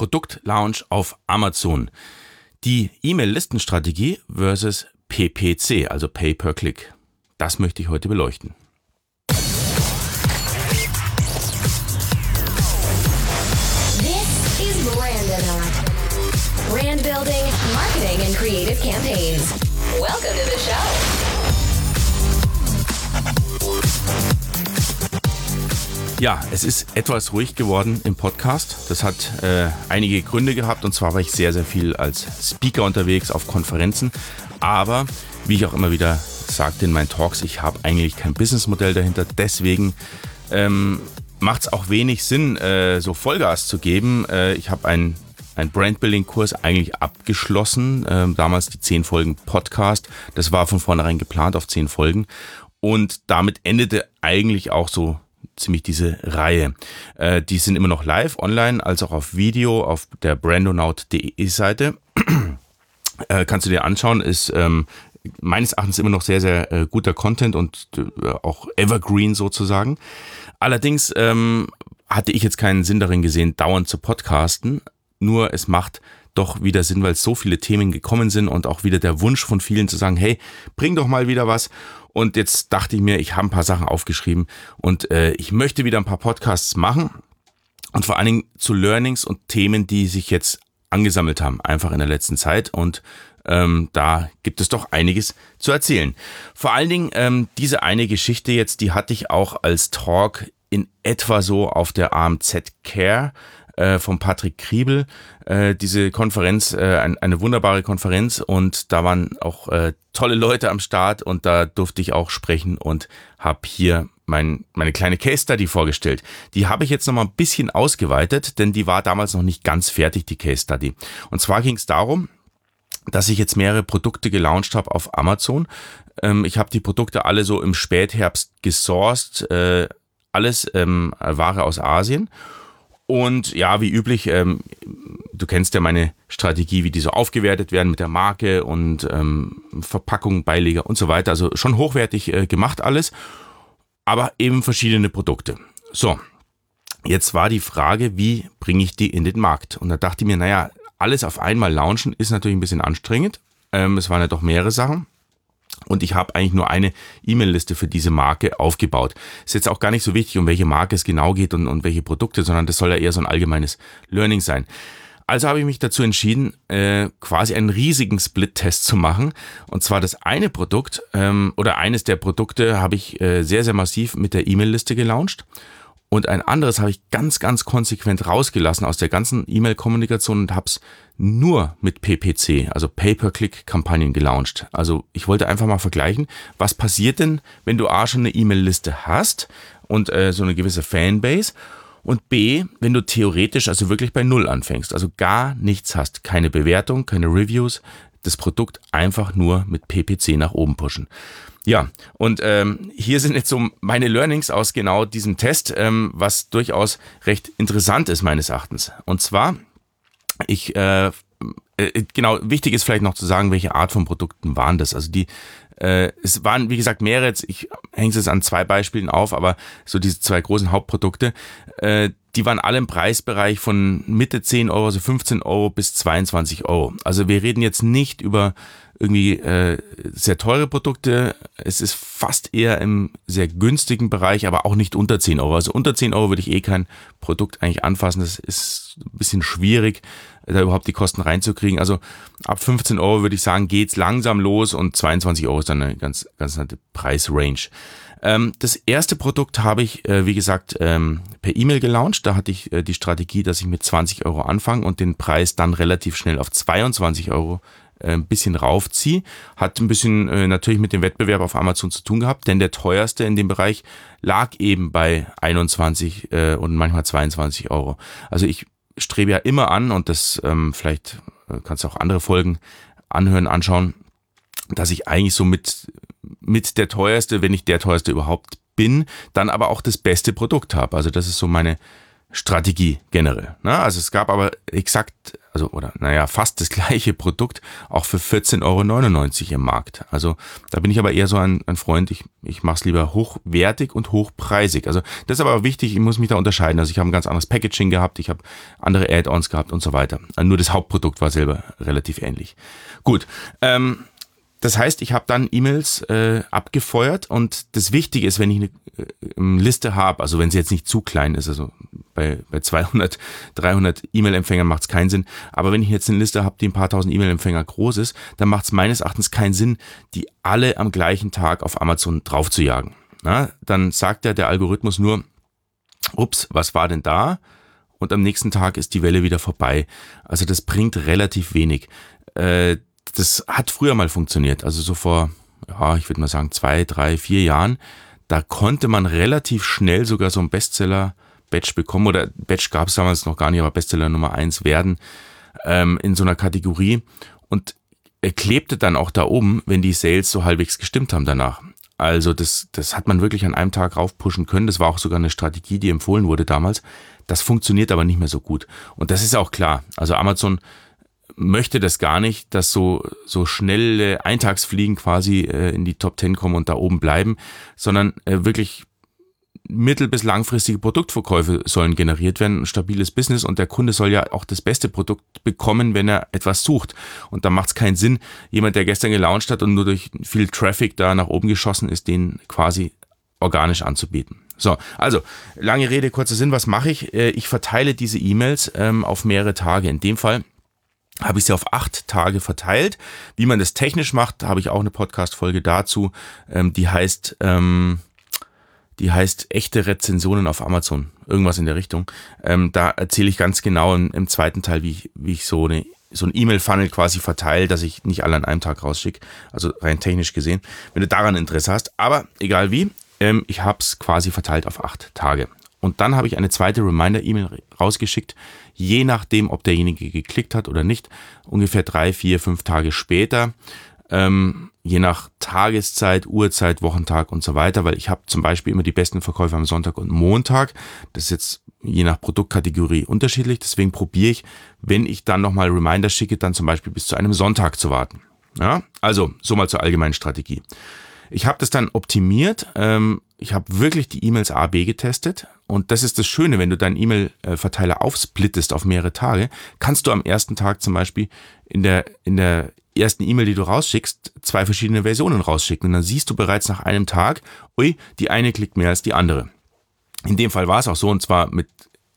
Produktlaunch auf Amazon. Die E-Mail-Listenstrategie versus PPC, also Pay per Click. Das möchte ich heute beleuchten. This is Brandon Brand building, marketing and creative campaigns. Welcome to the show. Ja, es ist etwas ruhig geworden im Podcast. Das hat äh, einige Gründe gehabt und zwar war ich sehr, sehr viel als Speaker unterwegs auf Konferenzen. Aber wie ich auch immer wieder sagte in meinen Talks, ich habe eigentlich kein Businessmodell dahinter. Deswegen ähm, macht es auch wenig Sinn, äh, so Vollgas zu geben. Äh, ich habe einen ein Brandbuilding-Kurs eigentlich abgeschlossen. Ähm, damals die 10 Folgen Podcast. Das war von vornherein geplant auf 10 Folgen. Und damit endete eigentlich auch so ziemlich diese Reihe. Äh, die sind immer noch live online, als auch auf Video auf der brandonaut.de Seite. äh, kannst du dir anschauen, ist ähm, meines Erachtens immer noch sehr, sehr äh, guter Content und äh, auch evergreen sozusagen. Allerdings ähm, hatte ich jetzt keinen Sinn darin gesehen, dauernd zu podcasten. Nur es macht doch wieder Sinn, weil so viele Themen gekommen sind und auch wieder der Wunsch von vielen zu sagen, hey, bring doch mal wieder was. Und jetzt dachte ich mir, ich habe ein paar Sachen aufgeschrieben und äh, ich möchte wieder ein paar Podcasts machen. Und vor allen Dingen zu Learnings und Themen, die sich jetzt angesammelt haben, einfach in der letzten Zeit. Und ähm, da gibt es doch einiges zu erzählen. Vor allen Dingen ähm, diese eine Geschichte jetzt, die hatte ich auch als Talk in etwa so auf der AMZ Care äh, von Patrick Kriebel. Äh, diese Konferenz, äh, ein, eine wunderbare Konferenz und da waren auch äh, tolle Leute am Start und da durfte ich auch sprechen und habe hier mein, meine kleine Case Study vorgestellt. Die habe ich jetzt noch mal ein bisschen ausgeweitet, denn die war damals noch nicht ganz fertig, die Case Study. Und zwar ging es darum, dass ich jetzt mehrere Produkte gelauncht habe auf Amazon. Ähm, ich habe die Produkte alle so im Spätherbst gesourced, äh, alles ähm, Ware aus Asien und ja, wie üblich, ähm, du kennst ja meine Strategie, wie die so aufgewertet werden mit der Marke und ähm, Verpackung, Beileger und so weiter. Also schon hochwertig äh, gemacht alles, aber eben verschiedene Produkte. So, jetzt war die Frage, wie bringe ich die in den Markt? Und da dachte ich mir, naja, alles auf einmal launchen ist natürlich ein bisschen anstrengend. Ähm, es waren ja doch mehrere Sachen. Und ich habe eigentlich nur eine E-Mail-Liste für diese Marke aufgebaut. Ist jetzt auch gar nicht so wichtig, um welche Marke es genau geht und, und welche Produkte, sondern das soll ja eher so ein allgemeines Learning sein. Also habe ich mich dazu entschieden, äh, quasi einen riesigen Split-Test zu machen. Und zwar das eine Produkt ähm, oder eines der Produkte habe ich äh, sehr, sehr massiv mit der E-Mail-Liste gelauncht. Und ein anderes habe ich ganz, ganz konsequent rausgelassen aus der ganzen E-Mail-Kommunikation und habe es nur mit PPC, also Pay-per-Click-Kampagnen gelauncht. Also ich wollte einfach mal vergleichen, was passiert denn, wenn du A schon eine E-Mail-Liste hast und äh, so eine gewisse Fanbase und B, wenn du theoretisch also wirklich bei Null anfängst, also gar nichts hast, keine Bewertung, keine Reviews, das Produkt einfach nur mit PPC nach oben pushen. Ja, und ähm, hier sind jetzt so meine Learnings aus genau diesem Test, ähm, was durchaus recht interessant ist meines Erachtens. Und zwar, ich äh, äh, genau, wichtig ist vielleicht noch zu sagen, welche Art von Produkten waren das. Also die, äh, es waren, wie gesagt, mehrere, ich hänge es jetzt an zwei Beispielen auf, aber so diese zwei großen Hauptprodukte, äh, die waren alle im Preisbereich von Mitte 10 Euro, also 15 Euro bis 22 Euro. Also wir reden jetzt nicht über irgendwie äh, sehr teure Produkte. Es ist fast eher im sehr günstigen Bereich, aber auch nicht unter 10 Euro. Also unter 10 Euro würde ich eh kein Produkt eigentlich anfassen. Das ist ein bisschen schwierig, da überhaupt die Kosten reinzukriegen. Also ab 15 Euro würde ich sagen, geht's langsam los und 22 Euro ist dann eine ganz, ganz nette Preisrange. Ähm, das erste Produkt habe ich, äh, wie gesagt, ähm, per E-Mail gelauncht. Da hatte ich äh, die Strategie, dass ich mit 20 Euro anfange und den Preis dann relativ schnell auf 22 Euro äh, ein bisschen raufziehe. Hat ein bisschen äh, natürlich mit dem Wettbewerb auf Amazon zu tun gehabt, denn der teuerste in dem Bereich lag eben bei 21 äh, und manchmal 22 Euro. Also ich strebe ja immer an und das ähm, vielleicht äh, kannst du auch andere Folgen anhören, anschauen, dass ich eigentlich so mit, mit der teuerste, wenn nicht der teuerste überhaupt bin, dann aber auch das beste Produkt habe. Also das ist so meine, Strategie generell. Ne? Also es gab aber exakt, also oder naja, fast das gleiche Produkt auch für 14,99 Euro im Markt. Also da bin ich aber eher so ein, ein Freund, ich, ich mache es lieber hochwertig und hochpreisig. Also das ist aber wichtig, ich muss mich da unterscheiden. Also ich habe ein ganz anderes Packaging gehabt, ich habe andere Add-ons gehabt und so weiter. Nur das Hauptprodukt war selber relativ ähnlich. Gut, ähm, das heißt, ich habe dann E-Mails äh, abgefeuert und das Wichtige ist, wenn ich eine äh, Liste habe, also wenn sie jetzt nicht zu klein ist, also bei, bei 200, 300 E-Mail-Empfängern macht es keinen Sinn, aber wenn ich jetzt eine Liste habe, die ein paar tausend E-Mail-Empfänger groß ist, dann macht es meines Erachtens keinen Sinn, die alle am gleichen Tag auf Amazon drauf zu jagen. Na, dann sagt ja der Algorithmus nur, ups, was war denn da? Und am nächsten Tag ist die Welle wieder vorbei. Also das bringt relativ wenig. Äh, das hat früher mal funktioniert, also so vor, ja, ich würde mal sagen, zwei, drei, vier Jahren. Da konnte man relativ schnell sogar so ein Bestseller-Batch bekommen, oder Batch gab es damals noch gar nicht, aber Bestseller Nummer eins werden ähm, in so einer Kategorie. Und er klebte dann auch da oben, wenn die Sales so halbwegs gestimmt haben danach. Also das, das hat man wirklich an einem Tag raufpushen können. Das war auch sogar eine Strategie, die empfohlen wurde damals. Das funktioniert aber nicht mehr so gut. Und das ist auch klar. Also Amazon möchte das gar nicht, dass so, so schnelle Eintagsfliegen quasi äh, in die Top 10 kommen und da oben bleiben, sondern äh, wirklich mittel- bis langfristige Produktverkäufe sollen generiert werden, ein stabiles Business und der Kunde soll ja auch das beste Produkt bekommen, wenn er etwas sucht. Und da macht es keinen Sinn, jemand, der gestern gelauncht hat und nur durch viel Traffic da nach oben geschossen ist, den quasi organisch anzubieten. So, also lange Rede, kurzer Sinn, was mache ich? Äh, ich verteile diese E-Mails ähm, auf mehrere Tage. In dem Fall habe ich sie auf acht Tage verteilt. Wie man das technisch macht, habe ich auch eine Podcast-Folge dazu. Ähm, die heißt, ähm, die heißt echte Rezensionen auf Amazon. Irgendwas in der Richtung. Ähm, da erzähle ich ganz genau im, im zweiten Teil, wie ich, wie ich so eine so ein E-Mail-Funnel quasi verteile, dass ich nicht alle an einem Tag rausschicke. Also rein technisch gesehen, wenn du daran Interesse hast. Aber egal wie, ähm, ich habe es quasi verteilt auf acht Tage. Und dann habe ich eine zweite Reminder-E-Mail rausgeschickt, je nachdem, ob derjenige geklickt hat oder nicht, ungefähr drei, vier, fünf Tage später, ähm, je nach Tageszeit, Uhrzeit, Wochentag und so weiter, weil ich habe zum Beispiel immer die besten Verkäufe am Sonntag und Montag. Das ist jetzt je nach Produktkategorie unterschiedlich. Deswegen probiere ich, wenn ich dann nochmal Reminder schicke, dann zum Beispiel bis zu einem Sonntag zu warten. Ja, also so mal zur allgemeinen Strategie. Ich habe das dann optimiert. Ähm, ich habe wirklich die E-Mails A, B getestet. Und das ist das Schöne, wenn du deinen E-Mail-Verteiler aufsplittest auf mehrere Tage, kannst du am ersten Tag zum Beispiel in der, in der ersten E-Mail, die du rausschickst, zwei verschiedene Versionen rausschicken. Und dann siehst du bereits nach einem Tag, ui, die eine klickt mehr als die andere. In dem Fall war es auch so, und zwar mit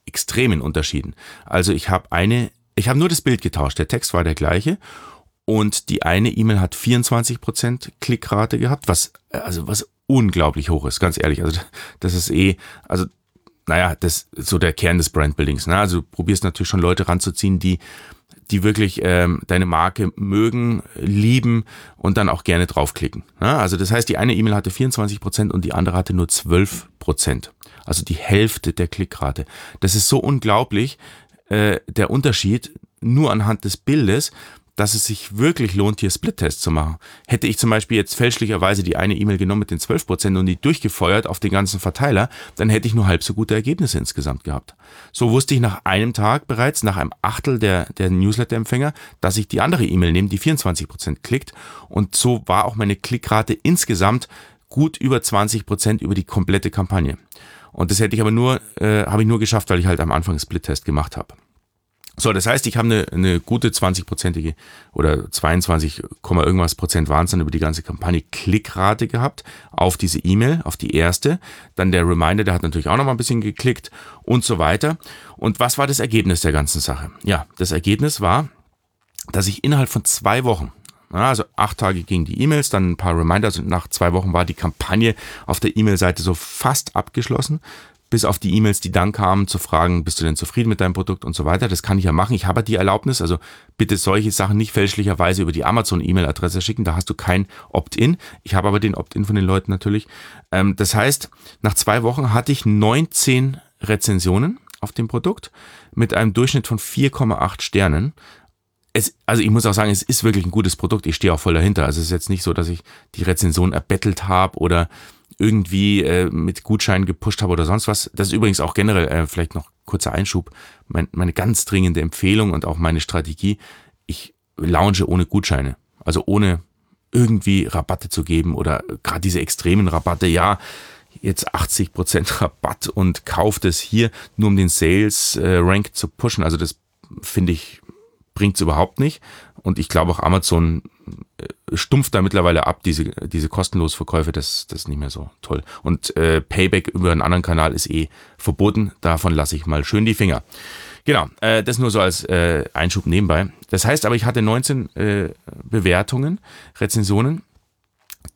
extremen Unterschieden. Also ich habe eine, ich habe nur das Bild getauscht, der Text war der gleiche und die eine E-Mail hat 24% Klickrate gehabt, was, also was unglaublich hoch ist, ganz ehrlich. Also das ist eh, also naja, das ist so der Kern des Brandbuildings. Ne? Also du probierst natürlich schon Leute ranzuziehen, die, die wirklich ähm, deine Marke mögen, lieben und dann auch gerne draufklicken. Ne? Also das heißt, die eine E-Mail hatte 24% und die andere hatte nur 12%. Also die Hälfte der Klickrate. Das ist so unglaublich, äh, der Unterschied nur anhand des Bildes dass es sich wirklich lohnt, hier Split-Tests zu machen. Hätte ich zum Beispiel jetzt fälschlicherweise die eine E-Mail genommen mit den 12% und die durchgefeuert auf den ganzen Verteiler, dann hätte ich nur halb so gute Ergebnisse insgesamt gehabt. So wusste ich nach einem Tag bereits, nach einem Achtel der, der Newsletter-Empfänger, dass ich die andere E-Mail nehme, die 24% klickt. Und so war auch meine Klickrate insgesamt gut über 20% über die komplette Kampagne. Und das hätte ich aber nur, äh, habe ich nur geschafft, weil ich halt am Anfang Split-Test gemacht habe. So, das heißt, ich habe eine, eine gute 20-prozentige oder 22, irgendwas Prozent dann über die ganze Kampagne Klickrate gehabt auf diese E-Mail, auf die erste. Dann der Reminder, der hat natürlich auch noch mal ein bisschen geklickt und so weiter. Und was war das Ergebnis der ganzen Sache? Ja, das Ergebnis war, dass ich innerhalb von zwei Wochen, also acht Tage gingen die E-Mails, dann ein paar Reminders und nach zwei Wochen war die Kampagne auf der E-Mail-Seite so fast abgeschlossen bis auf die E-Mails, die dann kamen, zu fragen, bist du denn zufrieden mit deinem Produkt und so weiter. Das kann ich ja machen. Ich habe die Erlaubnis, also bitte solche Sachen nicht fälschlicherweise über die Amazon-E-Mail-Adresse schicken. Da hast du kein Opt-in. Ich habe aber den Opt-in von den Leuten natürlich. Ähm, das heißt, nach zwei Wochen hatte ich 19 Rezensionen auf dem Produkt mit einem Durchschnitt von 4,8 Sternen. Es, also ich muss auch sagen, es ist wirklich ein gutes Produkt. Ich stehe auch voll dahinter. Also es ist jetzt nicht so, dass ich die Rezension erbettelt habe oder irgendwie äh, mit Gutscheinen gepusht habe oder sonst was. Das ist übrigens auch generell äh, vielleicht noch kurzer Einschub, mein, meine ganz dringende Empfehlung und auch meine Strategie, ich launche ohne Gutscheine. Also ohne irgendwie Rabatte zu geben oder gerade diese extremen Rabatte, ja, jetzt 80% Rabatt und kauft es hier, nur um den Sales äh, Rank zu pushen. Also das finde ich, bringt es überhaupt nicht. Und ich glaube auch Amazon stumpft da mittlerweile ab, diese, diese kostenlos Verkäufe, das, das ist nicht mehr so toll. Und äh, Payback über einen anderen Kanal ist eh verboten, davon lasse ich mal schön die Finger. Genau, äh, das nur so als äh, Einschub nebenbei. Das heißt aber, ich hatte 19 äh, Bewertungen, Rezensionen,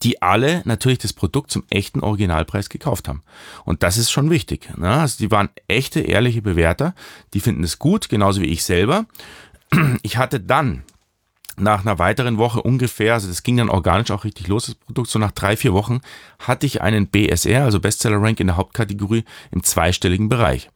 die alle natürlich das Produkt zum echten Originalpreis gekauft haben. Und das ist schon wichtig. Ne? Also die waren echte, ehrliche Bewerter, die finden es gut, genauso wie ich selber. Ich hatte dann nach einer weiteren Woche ungefähr, also das ging dann organisch auch richtig los, das Produkt, so nach drei, vier Wochen, hatte ich einen BSR, also Bestseller Rank in der Hauptkategorie im zweistelligen Bereich.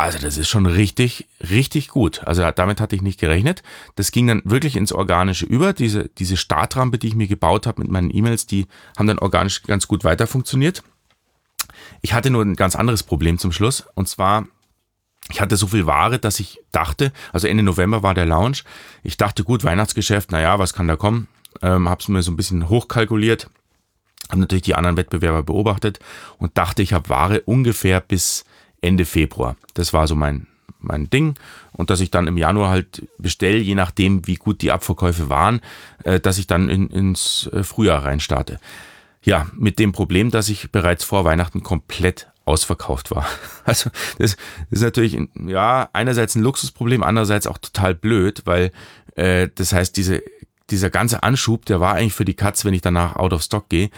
Also das ist schon richtig, richtig gut. Also damit hatte ich nicht gerechnet. Das ging dann wirklich ins Organische über. Diese, diese Startrampe, die ich mir gebaut habe mit meinen E-Mails, die haben dann organisch ganz gut weiter funktioniert. Ich hatte nur ein ganz anderes Problem zum Schluss. Und zwar, ich hatte so viel Ware, dass ich dachte, also Ende November war der Launch. Ich dachte, gut, Weihnachtsgeschäft, naja, was kann da kommen? Ähm, hab's mir so ein bisschen hochkalkuliert. Habe natürlich die anderen Wettbewerber beobachtet und dachte, ich habe Ware ungefähr bis Ende Februar. Das war so mein, mein Ding. Und dass ich dann im Januar halt bestelle, je nachdem, wie gut die Abverkäufe waren, äh, dass ich dann in, ins äh, Frühjahr reinstarte. Ja, mit dem Problem, dass ich bereits vor Weihnachten komplett ausverkauft war. Also das, ist natürlich ja einerseits ein Luxusproblem, andererseits auch total blöd, weil äh, das heißt diese dieser ganze Anschub, der war eigentlich für die Katz, wenn ich danach out of stock gehe.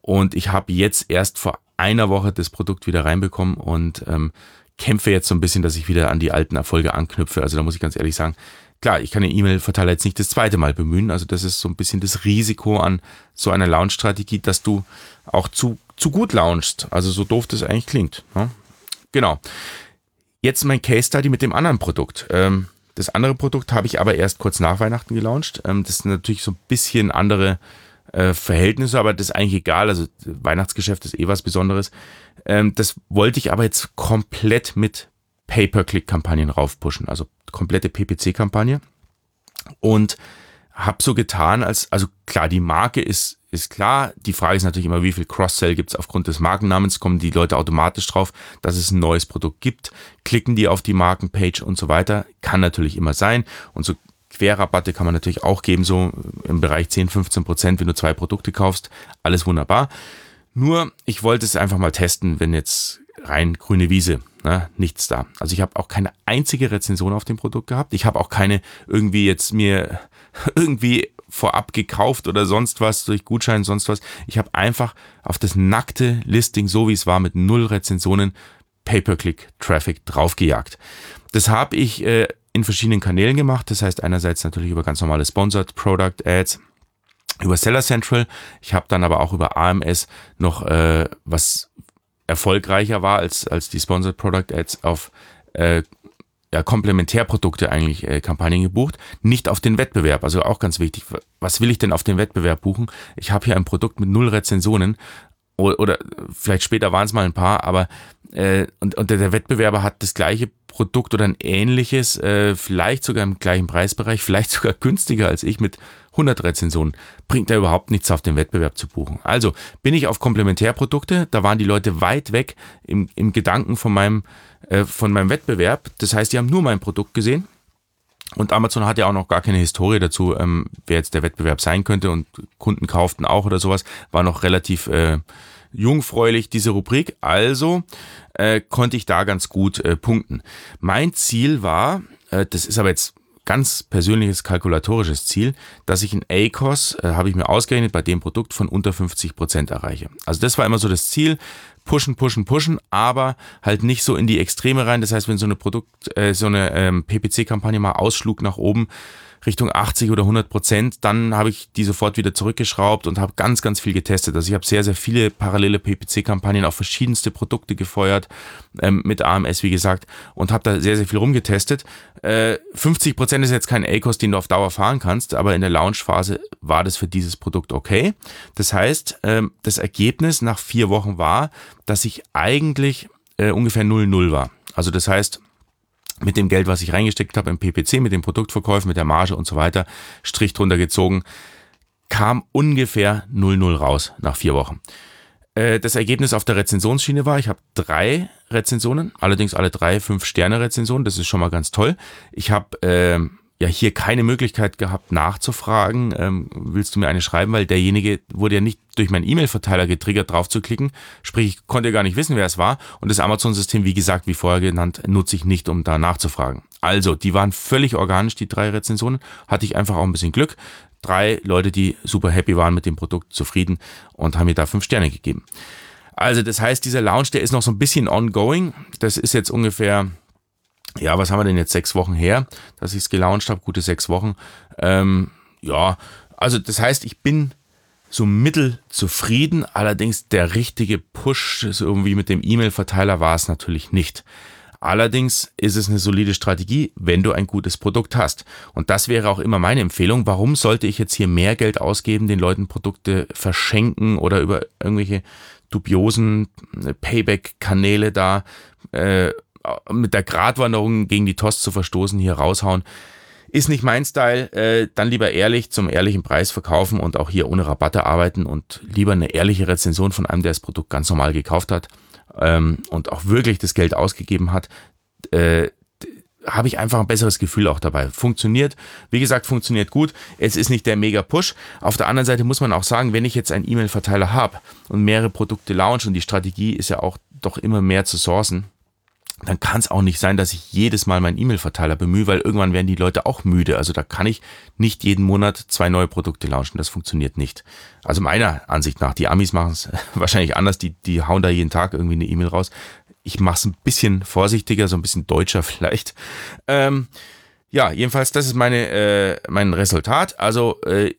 Und ich habe jetzt erst vor einer Woche das Produkt wieder reinbekommen und ähm, kämpfe jetzt so ein bisschen, dass ich wieder an die alten Erfolge anknüpfe. Also da muss ich ganz ehrlich sagen, klar, ich kann den E-Mail-Verteiler jetzt nicht das zweite Mal bemühen. Also das ist so ein bisschen das Risiko an so einer Launch-Strategie, dass du auch zu, zu gut launchst. Also so doof das eigentlich klingt. Ne? Genau. Jetzt mein Case-Study mit dem anderen Produkt. Ähm, das andere Produkt habe ich aber erst kurz nach Weihnachten gelauncht. Ähm, das ist natürlich so ein bisschen andere äh, Verhältnisse, aber das ist eigentlich egal. Also Weihnachtsgeschäft ist eh was Besonderes. Ähm, das wollte ich aber jetzt komplett mit Pay-per-Click-Kampagnen raufpushen, also komplette PPC-Kampagne. Und habe so getan, als, also klar, die Marke ist, ist klar. Die Frage ist natürlich immer, wie viel Cross-Sell gibt es aufgrund des Markennamens? Kommen die Leute automatisch drauf, dass es ein neues Produkt gibt? Klicken die auf die Markenpage und so weiter? Kann natürlich immer sein. Und so Querrabatte kann man natürlich auch geben, so im Bereich 10, 15 Prozent, wenn du zwei Produkte kaufst. Alles wunderbar. Nur, ich wollte es einfach mal testen, wenn jetzt rein grüne Wiese, ne, nichts da. Also ich habe auch keine einzige Rezension auf dem Produkt gehabt. Ich habe auch keine irgendwie jetzt mir irgendwie vorab gekauft oder sonst was durch Gutschein, sonst was. Ich habe einfach auf das nackte Listing, so wie es war, mit null Rezensionen Pay-per-Click-Traffic draufgejagt. Das habe ich äh, in verschiedenen Kanälen gemacht. Das heißt einerseits natürlich über ganz normale Sponsored Product Ads, über Seller Central. Ich habe dann aber auch über AMS noch äh, was erfolgreicher war als, als die Sponsored Product Ads auf äh, ja, Komplementärprodukte eigentlich äh, Kampagnen gebucht, nicht auf den Wettbewerb. Also auch ganz wichtig, was will ich denn auf den Wettbewerb buchen? Ich habe hier ein Produkt mit null Rezensionen oder, oder vielleicht später waren es mal ein paar, aber äh, und, und der Wettbewerber hat das gleiche Produkt oder ein ähnliches, äh, vielleicht sogar im gleichen Preisbereich, vielleicht sogar günstiger als ich mit 100 Rezensionen, bringt da überhaupt nichts auf den Wettbewerb zu buchen. Also bin ich auf Komplementärprodukte, da waren die Leute weit weg im, im Gedanken von meinem, äh, von meinem Wettbewerb. Das heißt, die haben nur mein Produkt gesehen. Und Amazon hat ja auch noch gar keine Historie dazu, ähm, wer jetzt der Wettbewerb sein könnte und Kunden kauften auch oder sowas, war noch relativ äh, jungfräulich diese Rubrik. Also äh, konnte ich da ganz gut äh, punkten. Mein Ziel war, äh, das ist aber jetzt ganz persönliches kalkulatorisches Ziel, dass ich in ACOS, äh, habe ich mir ausgerechnet, bei dem Produkt von unter 50 Prozent erreiche. Also das war immer so das Ziel, pushen, pushen, pushen, aber halt nicht so in die Extreme rein. Das heißt, wenn so eine Produkt, äh, so eine ähm, PPC-Kampagne mal ausschlug nach oben, Richtung 80 oder 100 Prozent, dann habe ich die sofort wieder zurückgeschraubt und habe ganz, ganz viel getestet. Also ich habe sehr, sehr viele parallele PPC-Kampagnen auf verschiedenste Produkte gefeuert, ähm, mit AMS, wie gesagt, und habe da sehr, sehr viel rumgetestet. Äh, 50 Prozent ist jetzt kein A-Kost, den du auf Dauer fahren kannst, aber in der Launch-Phase war das für dieses Produkt okay. Das heißt, ähm, das Ergebnis nach vier Wochen war, dass ich eigentlich äh, ungefähr 0-0 war. Also das heißt, mit dem Geld, was ich reingesteckt habe im PPC, mit den Produktverkäufen, mit der Marge und so weiter, Strich drunter gezogen, kam ungefähr 0-0 raus nach vier Wochen. Äh, das Ergebnis auf der Rezensionsschiene war, ich habe drei Rezensionen, allerdings alle drei Fünf-Sterne-Rezensionen, das ist schon mal ganz toll. Ich habe äh, ja hier keine Möglichkeit gehabt nachzufragen, ähm, willst du mir eine schreiben, weil derjenige wurde ja nicht durch meinen E-Mail-Verteiler getriggert, drauf zu klicken, sprich ich konnte gar nicht wissen, wer es war und das Amazon-System, wie gesagt, wie vorher genannt, nutze ich nicht, um da nachzufragen. Also, die waren völlig organisch, die drei Rezensionen, hatte ich einfach auch ein bisschen Glück, drei Leute, die super happy waren mit dem Produkt, zufrieden und haben mir da fünf Sterne gegeben. Also das heißt, dieser Launch, der ist noch so ein bisschen ongoing. Das ist jetzt ungefähr, ja, was haben wir denn jetzt, sechs Wochen her, dass ich es gelauncht habe, gute sechs Wochen. Ähm, ja, also das heißt, ich bin so mittel zufrieden, allerdings der richtige Push, so irgendwie mit dem E-Mail-Verteiler war es natürlich nicht. Allerdings ist es eine solide Strategie, wenn du ein gutes Produkt hast. Und das wäre auch immer meine Empfehlung. Warum sollte ich jetzt hier mehr Geld ausgeben, den Leuten Produkte verschenken oder über irgendwelche dubiosen äh, Payback-Kanäle da äh, mit der Gratwanderung gegen die Tost zu verstoßen, hier raushauen? Ist nicht mein Style, äh, dann lieber ehrlich zum ehrlichen Preis verkaufen und auch hier ohne Rabatte arbeiten und lieber eine ehrliche Rezension von einem, der das Produkt ganz normal gekauft hat ähm, und auch wirklich das Geld ausgegeben hat, äh, habe ich einfach ein besseres Gefühl auch dabei. Funktioniert, wie gesagt, funktioniert gut. Es ist nicht der Mega-Push. Auf der anderen Seite muss man auch sagen, wenn ich jetzt einen E-Mail-Verteiler habe und mehrere Produkte launch und die Strategie ist ja auch doch immer mehr zu sourcen, dann kann es auch nicht sein, dass ich jedes Mal meinen E-Mail-Verteiler bemühe, weil irgendwann werden die Leute auch müde. Also da kann ich nicht jeden Monat zwei neue Produkte launchen. Das funktioniert nicht. Also meiner Ansicht nach, die Amis machen es wahrscheinlich anders. Die, die hauen da jeden Tag irgendwie eine E-Mail raus. Ich mache es ein bisschen vorsichtiger, so ein bisschen deutscher vielleicht. Ähm, ja, jedenfalls, das ist meine, äh, mein Resultat. Also äh,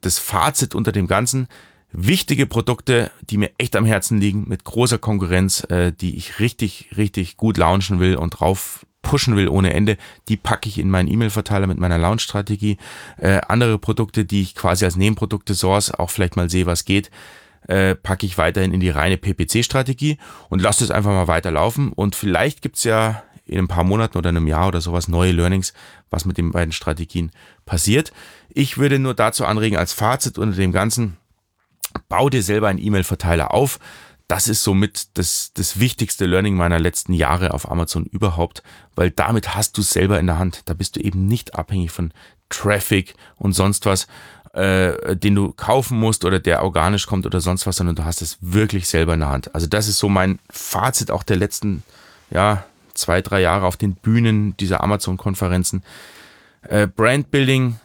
das Fazit unter dem Ganzen wichtige Produkte, die mir echt am Herzen liegen, mit großer Konkurrenz, äh, die ich richtig, richtig gut launchen will und drauf pushen will ohne Ende, die packe ich in meinen E-Mail-Verteiler mit meiner Launch-Strategie. Äh, andere Produkte, die ich quasi als Nebenprodukte source, auch vielleicht mal sehe, was geht, äh, packe ich weiterhin in die reine PPC-Strategie und lasse es einfach mal weiterlaufen. Und vielleicht gibt's ja in ein paar Monaten oder einem Jahr oder sowas neue Learnings, was mit den beiden Strategien passiert. Ich würde nur dazu anregen, als Fazit unter dem Ganzen, bau dir selber einen E-Mail-Verteiler auf. Das ist somit das, das wichtigste Learning meiner letzten Jahre auf Amazon überhaupt, weil damit hast du es selber in der Hand. Da bist du eben nicht abhängig von Traffic und sonst was, äh, den du kaufen musst oder der organisch kommt oder sonst was, sondern du hast es wirklich selber in der Hand. Also das ist so mein Fazit auch der letzten, ja, zwei, drei Jahre auf den Bühnen dieser Amazon-Konferenzen. Äh, Brandbuilding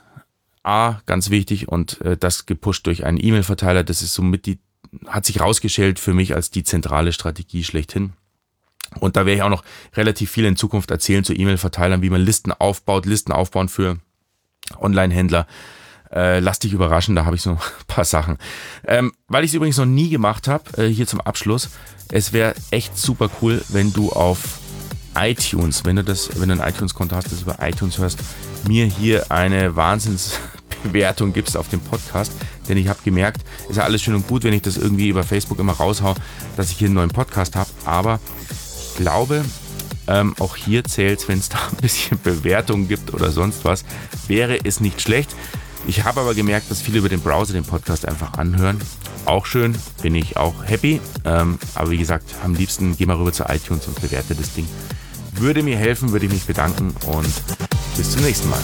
A, ganz wichtig und äh, das gepusht durch einen E-Mail-Verteiler. Das ist somit die, hat sich rausgestellt für mich als die zentrale Strategie schlechthin. Und da werde ich auch noch relativ viel in Zukunft erzählen zu E-Mail-Verteilern, wie man Listen aufbaut, Listen aufbauen für Online-Händler. Äh, lass dich überraschen, da habe ich so ein paar Sachen. Ähm, weil ich es übrigens noch nie gemacht habe, äh, hier zum Abschluss, es wäre echt super cool, wenn du auf iTunes, wenn du das, wenn du ein iTunes-Konto hast, das über iTunes hörst, mir hier eine Wahnsinnsbewertung gibst auf dem Podcast. Denn ich habe gemerkt, ist ja alles schön und gut, wenn ich das irgendwie über Facebook immer raushau, dass ich hier einen neuen Podcast habe. Aber ich glaube, ähm, auch hier zählt es, wenn es da ein bisschen Bewertung gibt oder sonst was, wäre es nicht schlecht. Ich habe aber gemerkt, dass viele über den Browser den Podcast einfach anhören. Auch schön, bin ich auch happy. Ähm, aber wie gesagt, am liebsten geh mal rüber zu iTunes und bewerte das Ding. Würde mir helfen, würde ich mich bedanken und bis zum nächsten Mal.